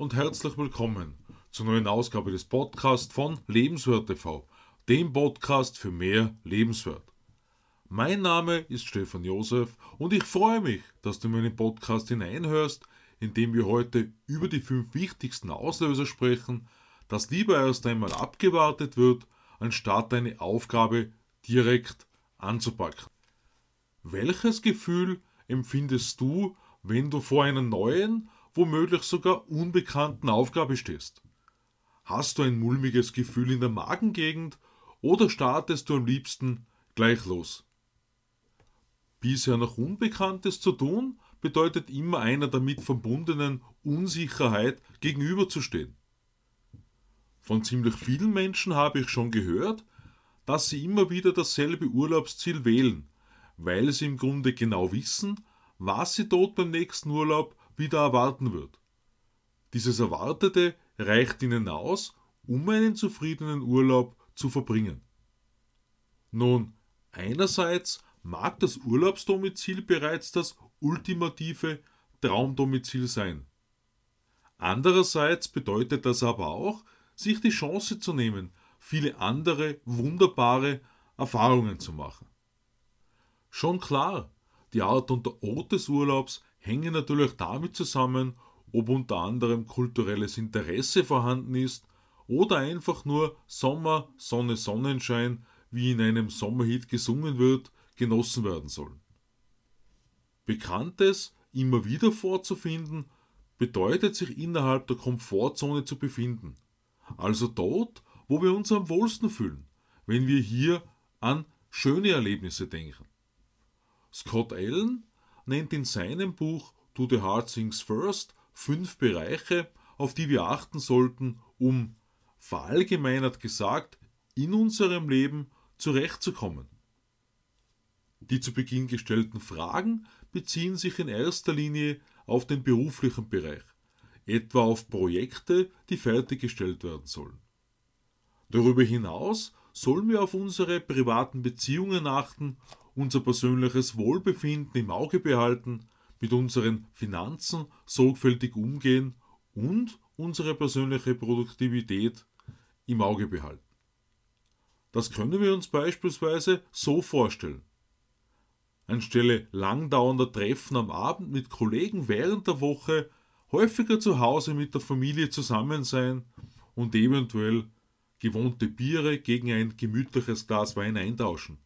und herzlich willkommen zur neuen Ausgabe des Podcasts von Lebenswert TV, dem Podcast für mehr Lebenswert. Mein Name ist Stefan Josef und ich freue mich, dass du in meinen Podcast hineinhörst, in dem wir heute über die fünf wichtigsten Auslöser sprechen, dass lieber erst einmal abgewartet wird, anstatt eine Aufgabe direkt anzupacken. Welches Gefühl empfindest du, wenn du vor einer neuen, womöglich sogar unbekannten Aufgabe stehst? Hast du ein mulmiges Gefühl in der Magengegend oder startest du am liebsten gleich los? Bisher noch Unbekanntes zu tun, bedeutet immer einer damit verbundenen Unsicherheit gegenüberzustehen. Von ziemlich vielen Menschen habe ich schon gehört, dass sie immer wieder dasselbe Urlaubsziel wählen, weil sie im Grunde genau wissen, was sie dort beim nächsten Urlaub wieder erwarten wird. Dieses Erwartete reicht ihnen aus, um einen zufriedenen Urlaub zu verbringen. Nun, einerseits mag das Urlaubsdomizil bereits das ultimative Traumdomizil sein. Andererseits bedeutet das aber auch, sich die Chance zu nehmen, viele andere wunderbare Erfahrungen zu machen. Schon klar, die Art und der Ort des Urlaubs hängen natürlich damit zusammen, ob unter anderem kulturelles Interesse vorhanden ist oder einfach nur Sommer, Sonne, Sonnenschein, wie in einem Sommerhit gesungen wird, genossen werden sollen. Bekanntes immer wieder vorzufinden, bedeutet sich innerhalb der Komfortzone zu befinden. Also dort, wo wir uns am wohlsten fühlen, wenn wir hier an schöne Erlebnisse denken. Scott Allen nennt in seinem Buch Do the Hard Things First fünf Bereiche, auf die wir achten sollten, um verallgemeinert gesagt in unserem Leben zurechtzukommen. Die zu Beginn gestellten Fragen beziehen sich in erster Linie auf den beruflichen Bereich, etwa auf Projekte, die fertiggestellt werden sollen. Darüber hinaus sollen wir auf unsere privaten Beziehungen achten unser persönliches Wohlbefinden im Auge behalten, mit unseren Finanzen sorgfältig umgehen und unsere persönliche Produktivität im Auge behalten. Das können wir uns beispielsweise so vorstellen. Anstelle langdauernder Treffen am Abend mit Kollegen während der Woche häufiger zu Hause mit der Familie zusammen sein und eventuell gewohnte Biere gegen ein gemütliches Glas Wein eintauschen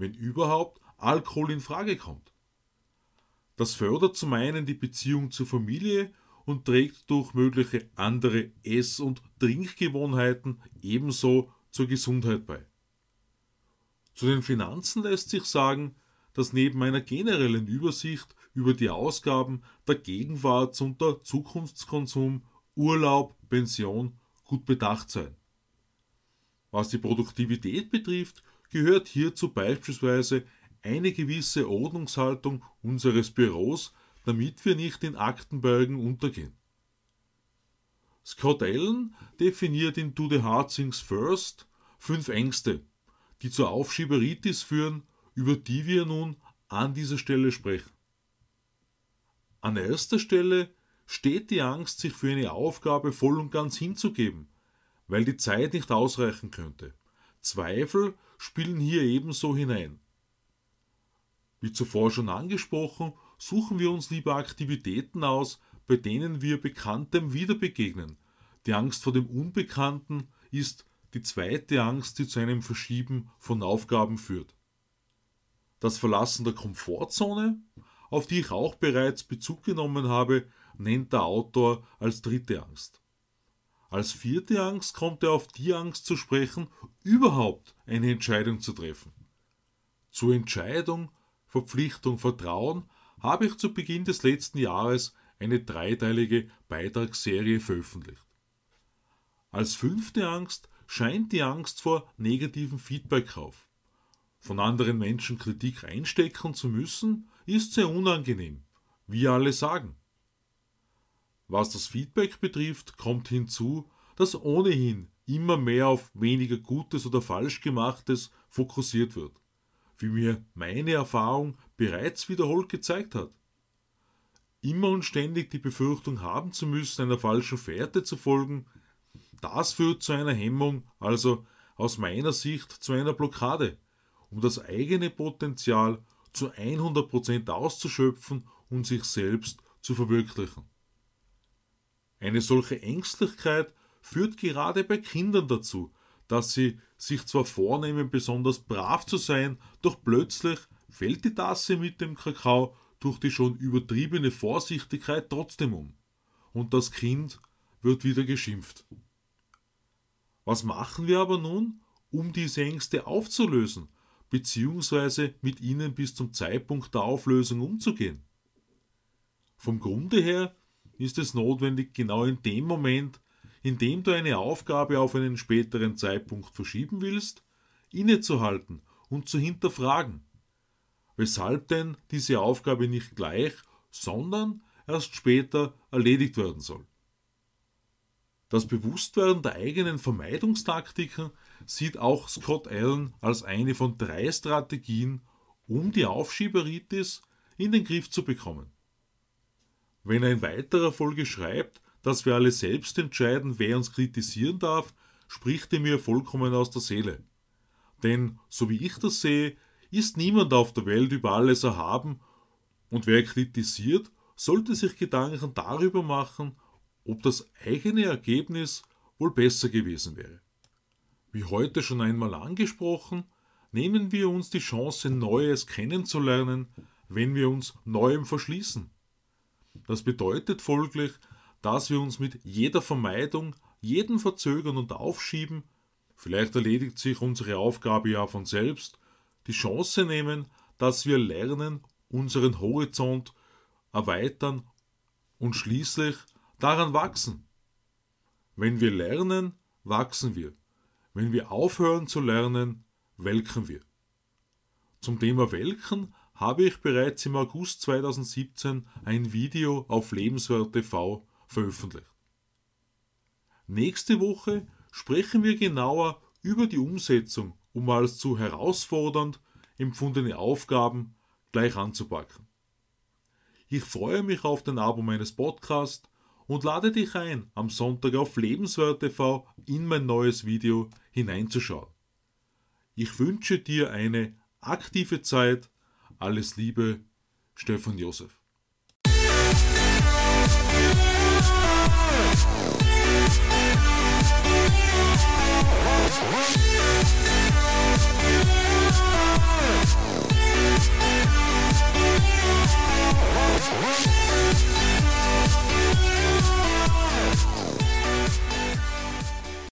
wenn überhaupt, Alkohol in Frage kommt. Das fördert zum einen die Beziehung zur Familie und trägt durch mögliche andere Ess- und Trinkgewohnheiten ebenso zur Gesundheit bei. Zu den Finanzen lässt sich sagen, dass neben einer generellen Übersicht über die Ausgaben der Gegenwarts- und der Zukunftskonsum, Urlaub, Pension gut bedacht sein. Was die Produktivität betrifft, gehört hierzu beispielsweise eine gewisse Ordnungshaltung unseres Büros, damit wir nicht in Aktenbergen untergehen. Scott Allen definiert in Do the Hard Things First fünf Ängste, die zur Aufschieberitis führen, über die wir nun an dieser Stelle sprechen. An erster Stelle steht die Angst, sich für eine Aufgabe voll und ganz hinzugeben, weil die Zeit nicht ausreichen könnte. Zweifel spielen hier ebenso hinein. Wie zuvor schon angesprochen, suchen wir uns lieber Aktivitäten aus, bei denen wir Bekanntem wieder begegnen. Die Angst vor dem Unbekannten ist die zweite Angst, die zu einem Verschieben von Aufgaben führt. Das Verlassen der Komfortzone, auf die ich auch bereits Bezug genommen habe, nennt der Autor als dritte Angst. Als vierte Angst kommt er auf die Angst zu sprechen, überhaupt eine Entscheidung zu treffen. Zur Entscheidung, Verpflichtung, Vertrauen habe ich zu Beginn des letzten Jahres eine dreiteilige Beitragsserie veröffentlicht. Als fünfte Angst scheint die Angst vor negativem Feedback auf. Von anderen Menschen Kritik einstecken zu müssen, ist sehr unangenehm, wie alle sagen. Was das Feedback betrifft, kommt hinzu, dass ohnehin immer mehr auf weniger Gutes oder Falschgemachtes fokussiert wird, wie mir meine Erfahrung bereits wiederholt gezeigt hat. immer und ständig die Befürchtung haben zu müssen, einer falschen Fährte zu folgen, das führt zu einer Hemmung, also aus meiner Sicht zu einer Blockade, um das eigene Potenzial zu 100% auszuschöpfen und sich selbst zu verwirklichen. Eine solche Ängstlichkeit führt gerade bei Kindern dazu, dass sie sich zwar vornehmen, besonders brav zu sein, doch plötzlich fällt die Tasse mit dem Kakao durch die schon übertriebene Vorsichtigkeit trotzdem um. Und das Kind wird wieder geschimpft. Was machen wir aber nun, um diese Ängste aufzulösen, beziehungsweise mit ihnen bis zum Zeitpunkt der Auflösung umzugehen? Vom Grunde her ist es notwendig, genau in dem Moment, in dem du eine Aufgabe auf einen späteren Zeitpunkt verschieben willst, innezuhalten und zu hinterfragen. Weshalb denn diese Aufgabe nicht gleich, sondern erst später erledigt werden soll. Das Bewusstwerden der eigenen Vermeidungstaktiken sieht auch Scott Allen als eine von drei Strategien, um die Aufschieberitis in den Griff zu bekommen. Wenn er in weiterer Folge schreibt, dass wir alle selbst entscheiden, wer uns kritisieren darf, spricht er mir vollkommen aus der Seele. Denn, so wie ich das sehe, ist niemand auf der Welt über alles erhaben und wer kritisiert, sollte sich Gedanken darüber machen, ob das eigene Ergebnis wohl besser gewesen wäre. Wie heute schon einmal angesprochen, nehmen wir uns die Chance, Neues kennenzulernen, wenn wir uns Neuem verschließen. Das bedeutet folglich, dass wir uns mit jeder Vermeidung, jedem Verzögern und Aufschieben, vielleicht erledigt sich unsere Aufgabe ja von selbst, die Chance nehmen, dass wir lernen, unseren Horizont erweitern und schließlich daran wachsen. Wenn wir lernen, wachsen wir. Wenn wir aufhören zu lernen, welken wir. Zum Thema Welken habe ich bereits im August 2017 ein Video auf Lebenswert TV veröffentlicht. Nächste Woche sprechen wir genauer über die Umsetzung, um als zu herausfordernd empfundene Aufgaben gleich anzupacken. Ich freue mich auf den Abo meines Podcasts und lade dich ein, am Sonntag auf Lebenswert TV in mein neues Video hineinzuschauen. Ich wünsche dir eine aktive Zeit. Alles Liebe, Stefan Josef.